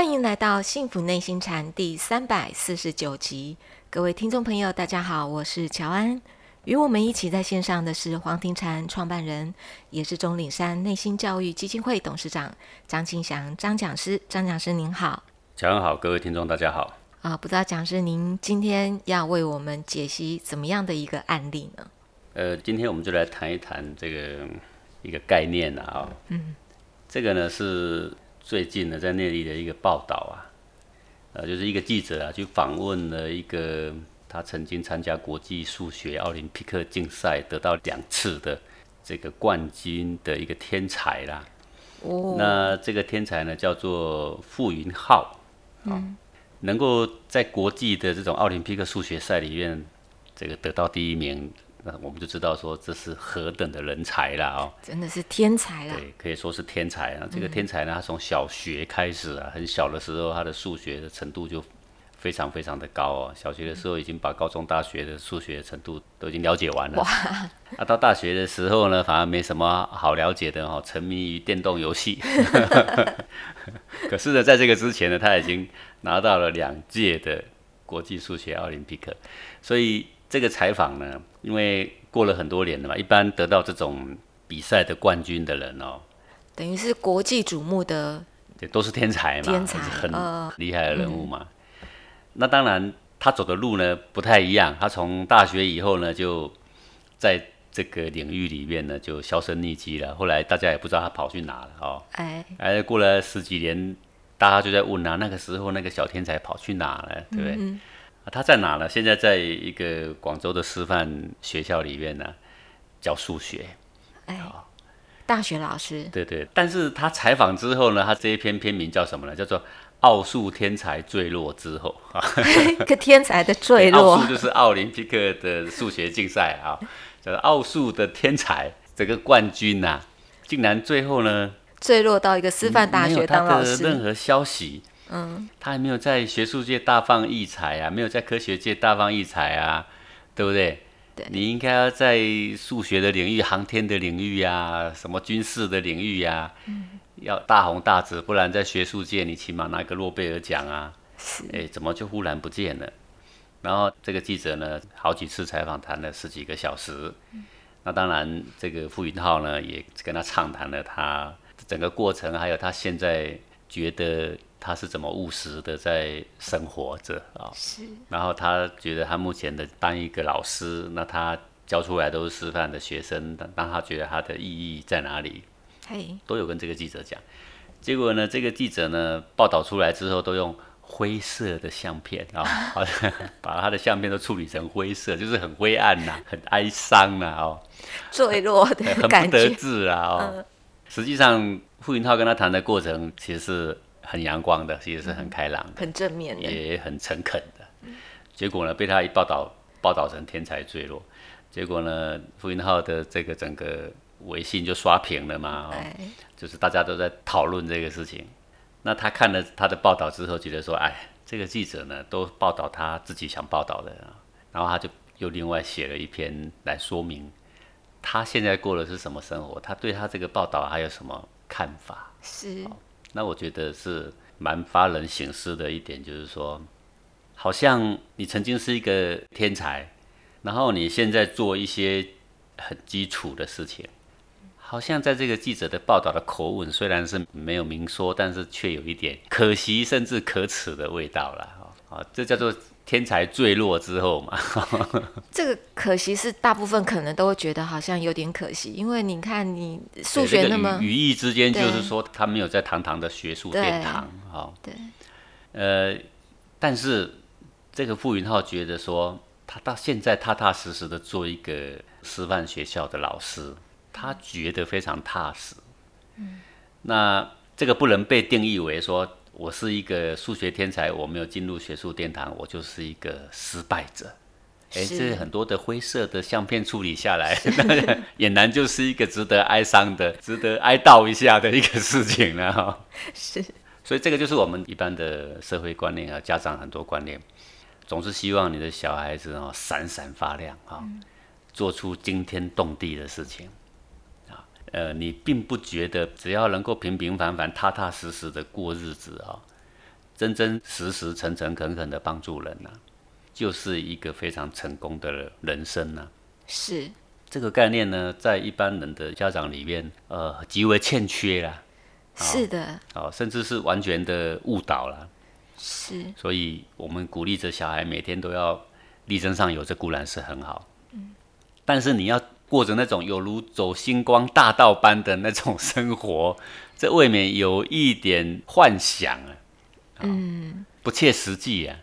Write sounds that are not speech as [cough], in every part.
欢迎来到《幸福内心禅》第三百四十九集，各位听众朋友，大家好，我是乔安。与我们一起在线上的是黄庭禅创办人，也是钟岭山内心教育基金会董事长张庆祥张讲师。张讲师您好，乔安好，各位听众大家好。啊，不知道讲师您今天要为我们解析怎么样的一个案例呢？呃，今天我们就来谈一谈这个一个概念啊。嗯，这个呢是最近呢在内地的一个报道啊，呃，就是一个记者啊去访问了一个。他曾经参加国际数学奥林匹克竞赛，得到两次的这个冠军的一个天才啦。哦。那这个天才呢，叫做傅云浩。嗯。能够在国际的这种奥林匹克数学赛里面，这个得到第一名，那我们就知道说这是何等的人才了哦。真的是天才了。对，可以说是天才啊。这个天才呢，他从小学开始啊，很小的时候，他的数学的程度就。非常非常的高哦，小学的时候已经把高中、大学的数学程度都已经了解完了。哇！啊，到大学的时候呢，反而没什么好了解的哦，沉迷于电动游戏。[laughs] 可是呢，在这个之前呢，他已经拿到了两届的国际数学奥林匹克。所以这个采访呢，因为过了很多年了嘛，一般得到这种比赛的冠军的人哦，等于是国际瞩目的，对，都是天才嘛，天才很厉害的人物嘛。那当然，他走的路呢不太一样。他从大学以后呢，就在这个领域里面呢就销声匿迹了。后来大家也不知道他跑去哪了哦。哎，哎，过了十几年，大家就在问啊，那个时候那个小天才跑去哪了，对不对？啊，他在哪呢？现在在一个广州的师范学校里面呢教数学。哎，大学老师。对对，但是他采访之后呢，他这一篇篇名叫什么呢？叫做。奥数天才坠落之后啊，[laughs] 一个天才的坠落。奥数就是奥林匹克的数学竞赛啊，这奥数的天才这个冠军呐，竟然最后呢坠落到一个师范大学当老师。任何消息，嗯，他还没有在学术界大放异彩啊，没有在科学界大放异彩啊，对不对？对，你应该要在数学的领域、航天的领域呀，什么军事的领域呀，嗯。要大红大紫，不然在学术界你起码拿个诺贝尔奖啊！是哎，怎么就忽然不见了？然后这个记者呢，好几次采访谈了十几个小时。那当然，这个傅云浩呢，也跟他畅谈了他整个过程，还有他现在觉得他是怎么务实的在生活着啊。是。然后他觉得他目前的当一个老师，那他教出来都是师范的学生，但他觉得他的意义在哪里？都有跟这个记者讲，结果呢，这个记者呢报道出来之后，都用灰色的相片啊，[laughs] 好像把他的相片都处理成灰色，就是很灰暗呐，[laughs] 很哀伤呐，哦，坠落的很不得志啊，哦，实际上傅云涛跟他谈的过程其实是很阳光的，其实是很开朗的，很正面的，也很诚恳的。结果呢，被他一报道报道成天才坠落，结果呢，傅云浩的这个整个。微信就刷屏了嘛，哦，就是大家都在讨论这个事情。那他看了他的报道之后，觉得说，哎，这个记者呢，都报道他自己想报道的，然后他就又另外写了一篇来说明他现在过的是什么生活，他对他这个报道还有什么看法？是。那我觉得是蛮发人省思的一点，就是说，好像你曾经是一个天才，然后你现在做一些很基础的事情。好像在这个记者的报道的口吻，虽然是没有明说，但是却有一点可惜甚至可耻的味道了。啊，这叫做天才坠落之后嘛。[laughs] 这个可惜是大部分可能都会觉得好像有点可惜，因为你看你数学那么语义之间就是说他没有在堂堂的学术殿堂。哈，对。呃，但是这个傅云浩觉得说，他到现在踏踏实实的做一个师范学校的老师。他觉得非常踏实，嗯，那这个不能被定义为说我是一个数学天才，我没有进入学术殿堂，我就是一个失败者。哎，这很多的灰色的相片处理下来，俨然 [laughs] 就是一个值得哀伤的、值得哀悼一下的一个事情了哈。是，所以这个就是我们一般的社会观念啊，家长很多观念，总是希望你的小孩子哦闪闪发亮啊，做出惊天动地的事情。呃，你并不觉得只要能够平平凡凡、踏踏实实的过日子啊，真真实实、诚诚恳恳的帮助人呐，就是一个非常成功的人生呐。是这个概念呢，在一般人的家长里面，呃，极为欠缺啦。是的，哦，甚至是完全的误导了。是，所以我们鼓励着小孩每天都要力争上游，这固然是很好。嗯，但是你要过着那种有如走星光大道般的那种生活，这未免有一点幻想啊。嗯，不切实际呀。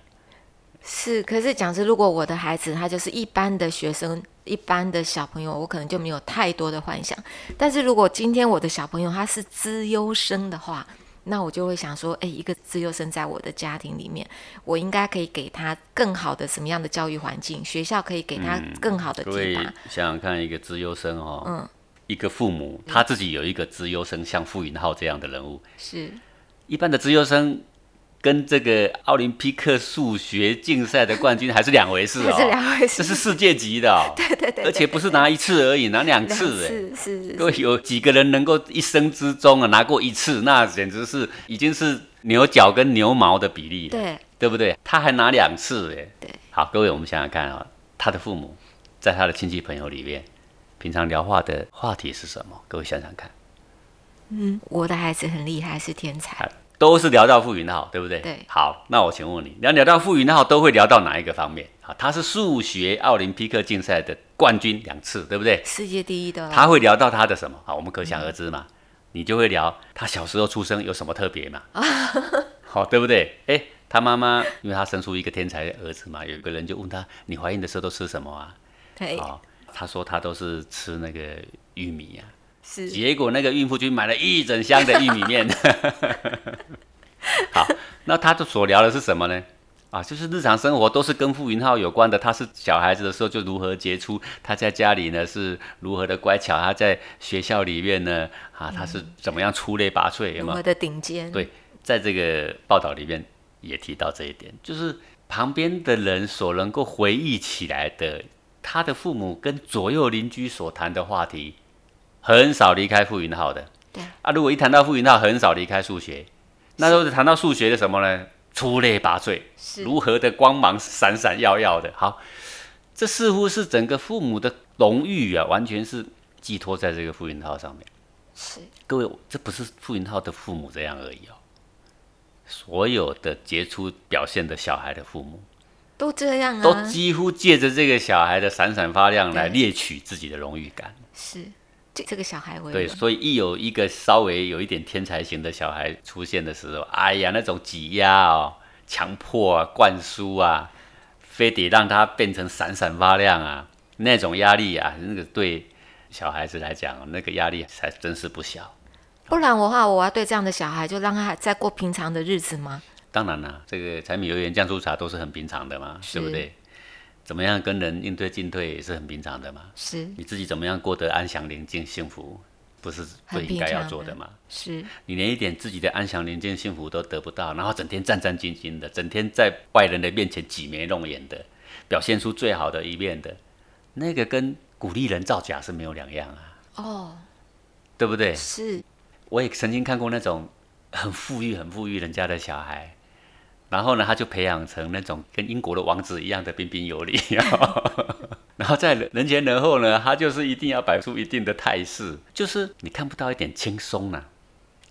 是，可是讲是，如果我的孩子他就是一般的学生，一般的小朋友，我可能就没有太多的幻想。但是如果今天我的小朋友他是资优生的话，那我就会想说，哎，一个资优生在我的家庭里面，我应该可以给他更好的什么样的教育环境？学校可以给他更好的提拔。想想看，一个资优生哦，嗯，一个父母他自己有一个资优生，像傅云浩这样的人物，是一般的资优生。跟这个奥林匹克数学竞赛的冠军还是两回事哦，是两回事，这是世界级的哦，[laughs] 对对对，而且不是拿一次而已，拿两次。哎，是是，各位有几个人能够一生之中啊拿过一次，那简直是已经是牛角跟牛毛的比例了，对。对不对？他还拿两次哎，对，好，各位我们想想看啊，他的父母在他的亲戚朋友里面，平常聊话的话题是什么？各位想想看，嗯，我的孩子很厉害，是天才。都是聊到傅云浩，对不对？对。好，那我请问你，聊聊到傅云浩，都会聊到哪一个方面？啊，他是数学奥林匹克竞赛的冠军两次，对不对？世界第一的。他会聊到他的什么？好，我们可想而知嘛。你就会聊他小时候出生有什么特别嘛？[laughs] 好，对不对？哎，他妈妈因为他生出一个天才的儿子嘛，有一个人就问他：你怀孕的时候都吃什么啊？对。好，他说他都是吃那个玉米呀。是，结果那个孕妇去买了一整箱的玉米面。[laughs] 好，那他的所聊的是什么呢？啊，就是日常生活都是跟傅云浩有关的。他是小孩子的时候就如何杰出，他在家里呢是如何的乖巧，他在学校里面呢啊他是怎么样出类拔萃，如何的顶尖。对，在这个报道里面也提到这一点，就是旁边的人所能够回忆起来的，他的父母跟左右邻居所谈的话题。很少离开傅云浩的，对啊。如果一谈到傅云浩，很少离开数学，那都是谈到数学的什么呢？出类拔萃，如何的光芒闪闪耀耀的。好，这似乎是整个父母的荣誉啊，完全是寄托在这个傅云浩上面。是，各位，这不是傅云浩的父母这样而已哦。所有的杰出表现的小孩的父母都这样啊，都几乎借着这个小孩的闪闪发亮来猎取自己的荣誉感。是。这个小孩为对，所以一有一个稍微有一点天才型的小孩出现的时候，哎呀，那种挤压哦、强迫啊、灌输啊，非得让他变成闪闪发亮啊，那种压力啊，那个对小孩子来讲，那个压力才真是不小。不然的话，我要对这样的小孩就让他再过平常的日子吗？当然了，这个柴米油盐酱醋茶都是很平常的嘛，对不对？怎么样跟人应对进退也是很平常的嘛。是，你自己怎么样过得安详宁静幸福，不是最应该要做的吗？是，你连一点自己的安详宁静幸福都得不到，然后整天战战兢兢的，整天在外人的面前挤眉弄眼的，表现出最好的一面的，那个跟鼓励人造假是没有两样啊。哦，对不对？是，我也曾经看过那种很富裕、很富裕人家的小孩。然后呢，他就培养成那种跟英国的王子一样的彬彬有礼，[laughs] 然后在人前人后呢，他就是一定要摆出一定的态势，就是你看不到一点轻松呐。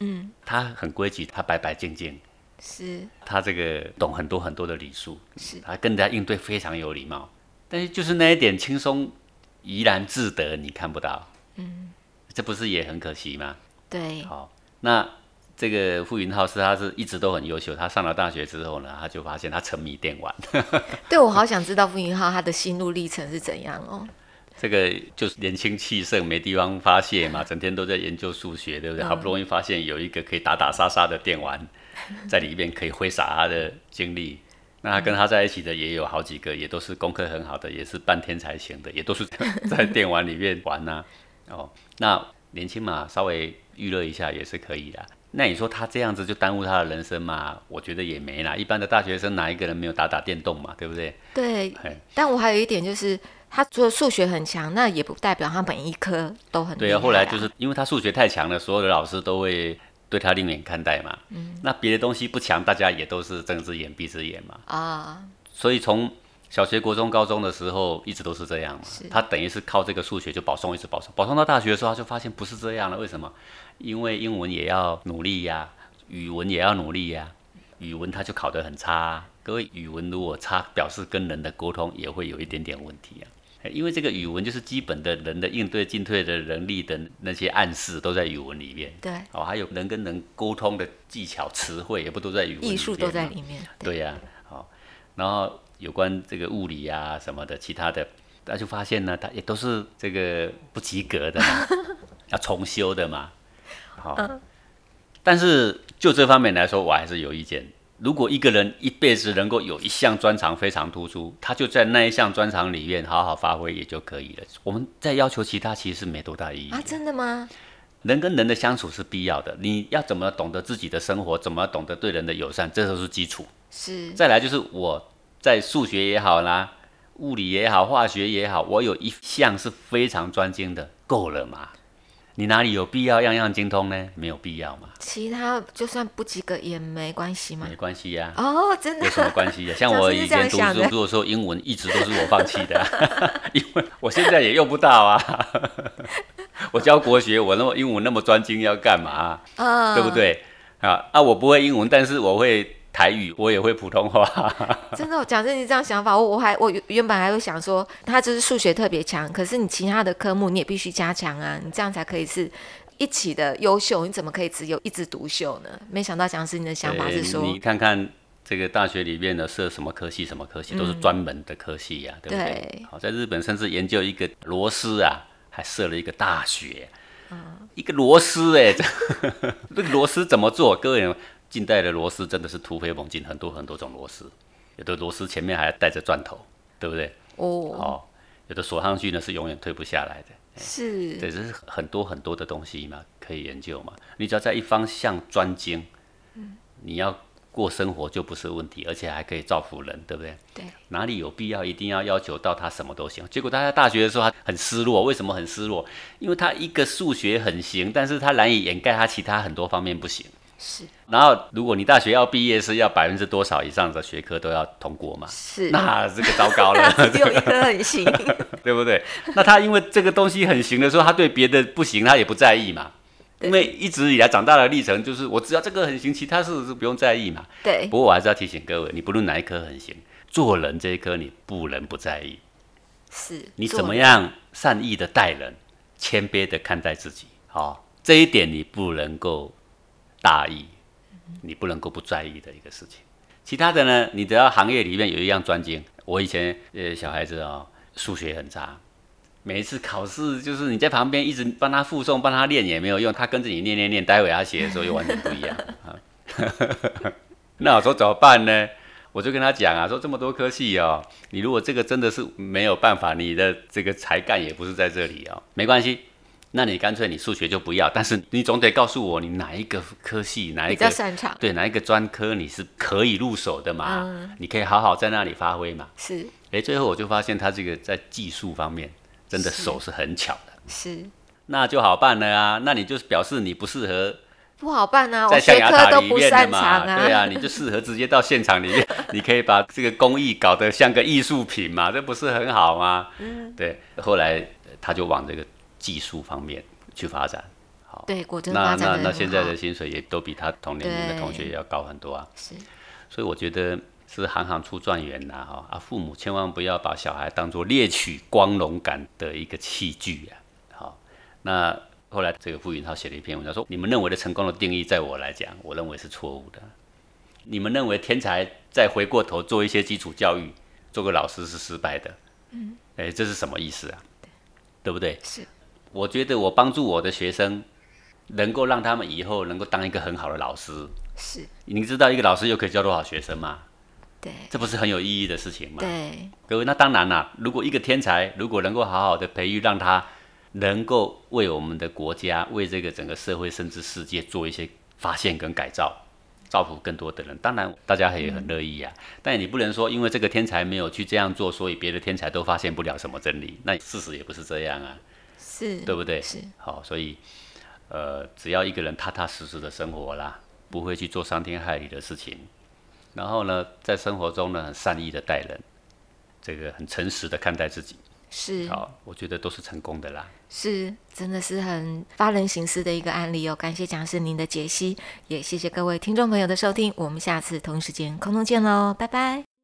嗯，他很规矩，他白白净净，是。他这个懂很多很多的礼数，是。他跟人家应对非常有礼貌，但是就是那一点轻松怡然自得，你看不到。嗯，这不是也很可惜吗？对。好，那。这个傅云浩是，他是一直都很优秀。他上了大学之后呢，他就发现他沉迷电玩。[laughs] 对，我好想知道傅云浩他的心路历程是怎样哦。这个就是年轻气盛，没地方发泄嘛，整天都在研究数学，对不对？好不容易发现有一个可以打打杀杀的电玩，[laughs] 在里面可以挥洒他的精力。那跟他在一起的也有好几个，也都是功课很好的，也是半天才型的，也都是在电玩里面玩呐。哦，那年轻嘛，稍微娱乐一下也是可以的。那你说他这样子就耽误他的人生嘛？我觉得也没啦。一般的大学生哪一个人没有打打电动嘛，对不对？对。但我还有一点就是，他除了数学很强，那也不代表他每一科都很对啊。后来就是因为他数学太强了，所有的老师都会对他另眼看待嘛。嗯，那别的东西不强，大家也都是睁只眼闭只眼嘛。啊，所以从小学、国中、高中的时候，一直都是这样嘛。他等于是靠这个数学就保送，一直保送，保送到大学的时候，他就发现不是这样了。为什么？因为英文也要努力呀，语文也要努力呀。语文他就考得很差。各位，语文如果差，表示跟人的沟通也会有一点点问题啊。因为这个语文就是基本的人的应对进退的能力的那些暗示都在语文里面。对。哦，还有人跟人沟通的技巧、词汇也不都在语文里面。艺术都在里面。对呀。好，然后。有关这个物理啊什么的，其他的，他就发现呢，他也都是这个不及格的，[laughs] 要重修的嘛。好，但是就这方面来说，我还是有意见。如果一个人一辈子能够有一项专长非常突出，他就在那一项专长里面好好发挥也就可以了。我们在要求其他，其实是没多大意义啊。真的吗？人跟人的相处是必要的，你要怎么懂得自己的生活，怎么懂得对人的友善，这都是基础。是。再来就是我。在数学也好啦，物理也好，化学也好，我有一项是非常专精的，够了嘛？你哪里有必要样样精通呢？没有必要嘛。其他就算不及格也没关系嘛？没关系呀。哦，真的？有什么关系呀？[laughs] 像我以前读书，如果说英文一直都是我放弃的，[laughs] 因为我现在也用不到啊。[laughs] 我教国学，我那么英文那么专精，要干嘛？啊，对不对？啊啊，我不会英文，但是我会。台语我也会普通话，[laughs] 真的讲真，你这样想法，我我还我原本还会想说，他就是数学特别强，可是你其他的科目你也必须加强啊，你这样才可以是一起的优秀，你怎么可以只有一枝独秀呢？没想到蒋师你的想法是说，你看看这个大学里面的设什么科系，什么科系都是专门的科系呀，对不对？好，在日本甚至研究一个螺丝啊，还设了一个大学，一个螺丝哎，[laughs] 这个螺丝怎么做？各位。近代的螺丝真的是突飞猛进，很多很多种螺丝，有的螺丝前面还带着钻头，对不对？哦，好，有的锁上去呢是永远退不下来的。是，这是很多很多的东西嘛，可以研究嘛。你只要在一方向专精，嗯，你要过生活就不是问题，而且还可以造福人，对不对？对。哪里有必要一定要要求到他什么都行？结果他在大学的时候他很失落，为什么很失落？因为他一个数学很行，但是他难以掩盖他其他很多方面不行。是，然后如果你大学要毕业是要百分之多少以上的学科都要通过嘛？是，那这个糟糕了，[laughs] 只有一科很行，[laughs] 对不对？那他因为这个东西很行的时候，他对别的不行他也不在意嘛。因为一直以来长大的历程就是，我只要这个很行，其他事是不用在意嘛。对。不过我还是要提醒各位，你不论哪一科很行，做人这一科你不能不在意。是。你怎么样善意的待人，谦卑的看待自己，好，这一点你不能够。大意，你不能够不在意的一个事情。其他的呢，你只要行业里面有一样专精。我以前呃小孩子哦，数学很差，每一次考试就是你在旁边一直帮他附送、帮他练也没有用，他跟着你念念念，待会他写的时候又完全不一样。[laughs] 那我说怎么办呢？我就跟他讲啊，说这么多科系哦，你如果这个真的是没有办法，你的这个才干也不是在这里哦，没关系。那你干脆你数学就不要，但是你总得告诉我你哪一个科系哪一个比较擅长，对哪一个专科你是可以入手的嘛？你可以好好在那里发挥嘛？是。哎，最后我就发现他这个在技术方面真的手是很巧的。是。那就好办了啊，那你就表示你不适合。不好办啊，在象牙塔里面的嘛，对啊，你就适合直接到现场里面，你可以把这个工艺搞得像个艺术品嘛，这不是很好吗？嗯。对，后来他就往这个。技术方面去发展，好，对，果真那那那现在的薪水也都比他同年龄的同学要高很多啊。是，所以我觉得是行行出状元呐，哈啊，父母千万不要把小孩当做猎取光荣感的一个器具啊。好，那后来这个傅云涛写了一篇文章说，你们认为的成功的定义，在我来讲，我认为是错误的。你们认为天才再回过头做一些基础教育，做个老师是失败的。嗯，哎，这是什么意思啊？对对不对？是。我觉得我帮助我的学生，能够让他们以后能够当一个很好的老师。是，你知道一个老师又可以教多少学生吗？对，这不是很有意义的事情吗？对，各位，那当然啦。如果一个天才，如果能够好好的培育，让他能够为我们的国家、为这个整个社会甚至世界做一些发现跟改造，造福更多的人，当然大家也很乐意呀。但你不能说，因为这个天才没有去这样做，所以别的天才都发现不了什么真理。那事实也不是这样啊。是，对不对？是，好，所以，呃，只要一个人踏踏实实的生活啦，不会去做伤天害理的事情，然后呢，在生活中呢，很善意的待人，这个很诚实的看待自己，是好，我觉得都是成功的啦。是，真的是很发人省思的一个案例哦。感谢讲师您的解析，也谢谢各位听众朋友的收听，我们下次同一时间空中见喽，拜拜。